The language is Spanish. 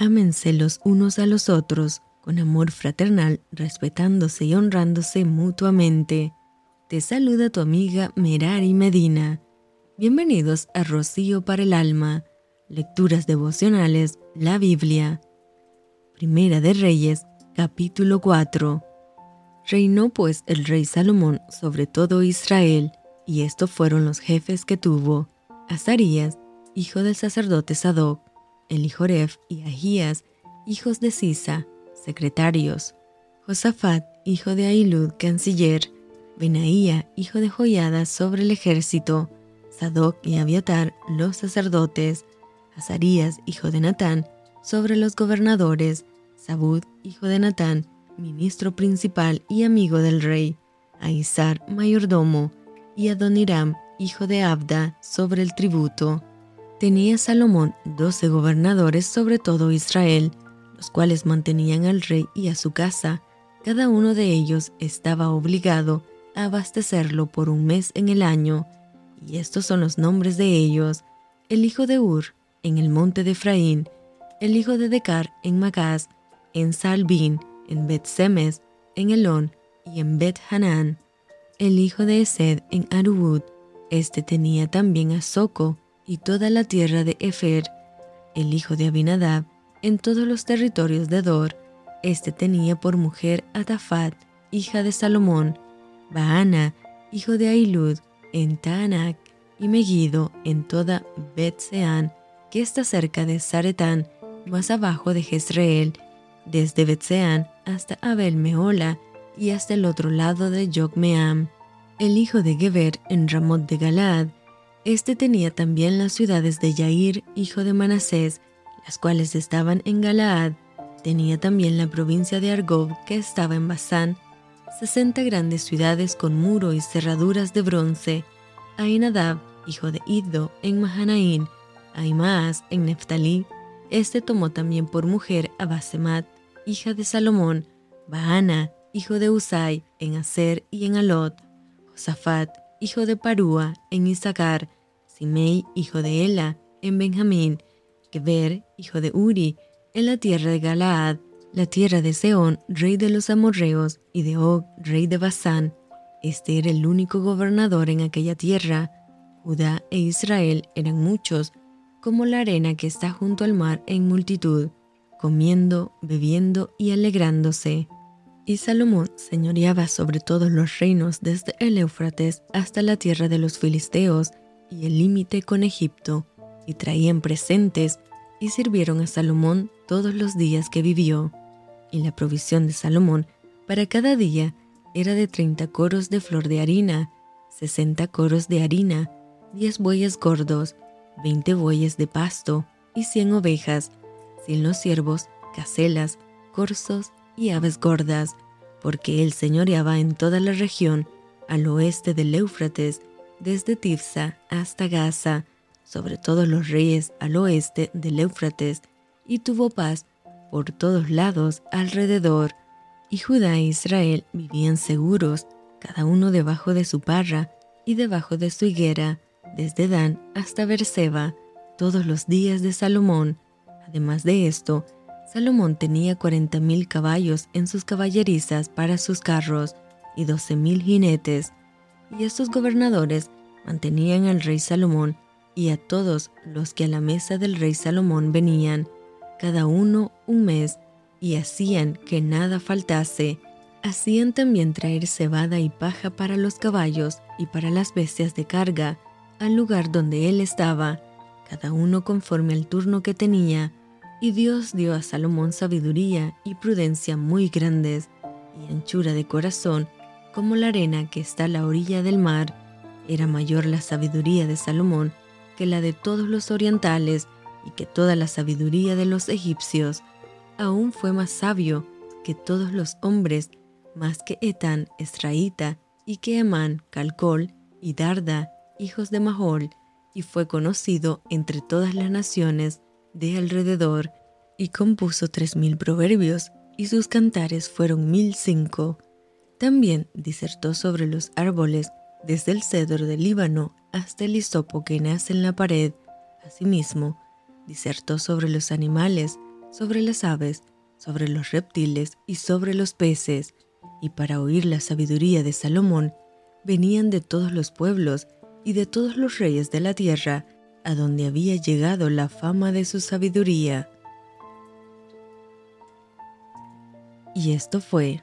Ámense los unos a los otros con amor fraternal, respetándose y honrándose mutuamente. Te saluda tu amiga Merari Medina. Bienvenidos a Rocío para el Alma, Lecturas Devocionales, la Biblia. Primera de Reyes, capítulo 4. Reinó pues el rey Salomón sobre todo Israel, y estos fueron los jefes que tuvo: Azarías, hijo del sacerdote Sadoc, Elijoref y Ahías, hijos de Sisa, secretarios, Josafat, hijo de Ailud, canciller, Benaía, hijo de Joyada, sobre el ejército, Sadoc y Abiatar, los sacerdotes, Azarías, hijo de Natán, sobre los gobernadores, Sabud, hijo de Natán, ministro principal y amigo del rey, Aizar, mayordomo, y Adoniram, hijo de Abda, sobre el tributo. Tenía Salomón doce gobernadores sobre todo Israel, los cuales mantenían al rey y a su casa. Cada uno de ellos estaba obligado a abastecerlo por un mes en el año. Y estos son los nombres de ellos: el hijo de Ur, en el monte de Efraín, el hijo de Decar, en Magaz, en Salbín, en Bet-Semes, en Elón y en Bet-Hanán, el hijo de Esed en Arubud. Este tenía también a Soco y toda la tierra de Efer, el hijo de Abinadab, en todos los territorios de Dor. Este tenía por mujer a Tafat, hija de Salomón, Baana, hijo de Ailud, en Taanak, y Megiddo en toda Bet-Sean, que está cerca de Zaretán, más abajo de Jezreel, desde Betseán hasta Abel Meola y hasta el otro lado de Jogmeam. El hijo de Geber en Ramot de Galaad, este tenía también las ciudades de Yair, hijo de Manasés, las cuales estaban en Galaad. Tenía también la provincia de Argob, que estaba en Basán, sesenta grandes ciudades con muro y cerraduras de bronce. Ainadab, hijo de Iddo, en Mahanaín, Aimaas, en Neftalí. Este tomó también por mujer a Basemat, hija de Salomón, Baana, hijo de Usai, en Aser y en Alot, Josafat, hijo de Parúa, en Isaacar, Simei, hijo de Ela, en Benjamín, Geber, hijo de Uri, en la tierra de Galaad, la tierra de Seón, rey de los amorreos, y de Og, rey de Basán. Este era el único gobernador en aquella tierra. Judá e Israel eran muchos, como la arena que está junto al mar en multitud comiendo, bebiendo y alegrándose. Y Salomón señoreaba sobre todos los reinos desde el Éufrates hasta la tierra de los filisteos y el límite con Egipto, y traían presentes y sirvieron a Salomón todos los días que vivió. Y la provisión de Salomón para cada día era de treinta coros de flor de harina, sesenta coros de harina, diez bueyes gordos, veinte bueyes de pasto y cien ovejas, en los ciervos, cacelas, corzos y aves gordas, porque él señoreaba en toda la región, al oeste del Éufrates, desde Tifsa hasta Gaza, sobre todos los reyes al oeste del Éufrates, y tuvo paz por todos lados alrededor, y Judá e Israel vivían seguros, cada uno debajo de su parra y debajo de su higuera, desde Dan hasta Berseba, todos los días de Salomón, Además de esto, Salomón tenía cuarenta mil caballos en sus caballerizas para sus carros y doce mil jinetes, y estos gobernadores mantenían al rey Salomón y a todos los que a la mesa del rey Salomón venían, cada uno un mes, y hacían que nada faltase. Hacían también traer cebada y paja para los caballos y para las bestias de carga, al lugar donde él estaba, cada uno conforme al turno que tenía, y Dios dio a Salomón sabiduría y prudencia muy grandes, y anchura de corazón, como la arena que está a la orilla del mar. Era mayor la sabiduría de Salomón que la de todos los orientales y que toda la sabiduría de los egipcios. Aún fue más sabio que todos los hombres, más que Etán, Esraíta, y que Emán, Calcol, y Darda, hijos de Mahol, y fue conocido entre todas las naciones de alrededor, y compuso tres mil proverbios, y sus cantares fueron mil cinco. También disertó sobre los árboles, desde el cedro del Líbano hasta el hisopo que nace en la pared. Asimismo, disertó sobre los animales, sobre las aves, sobre los reptiles y sobre los peces, y para oír la sabiduría de Salomón venían de todos los pueblos y de todos los reyes de la tierra, a donde había llegado la fama de su sabiduría. Y esto fue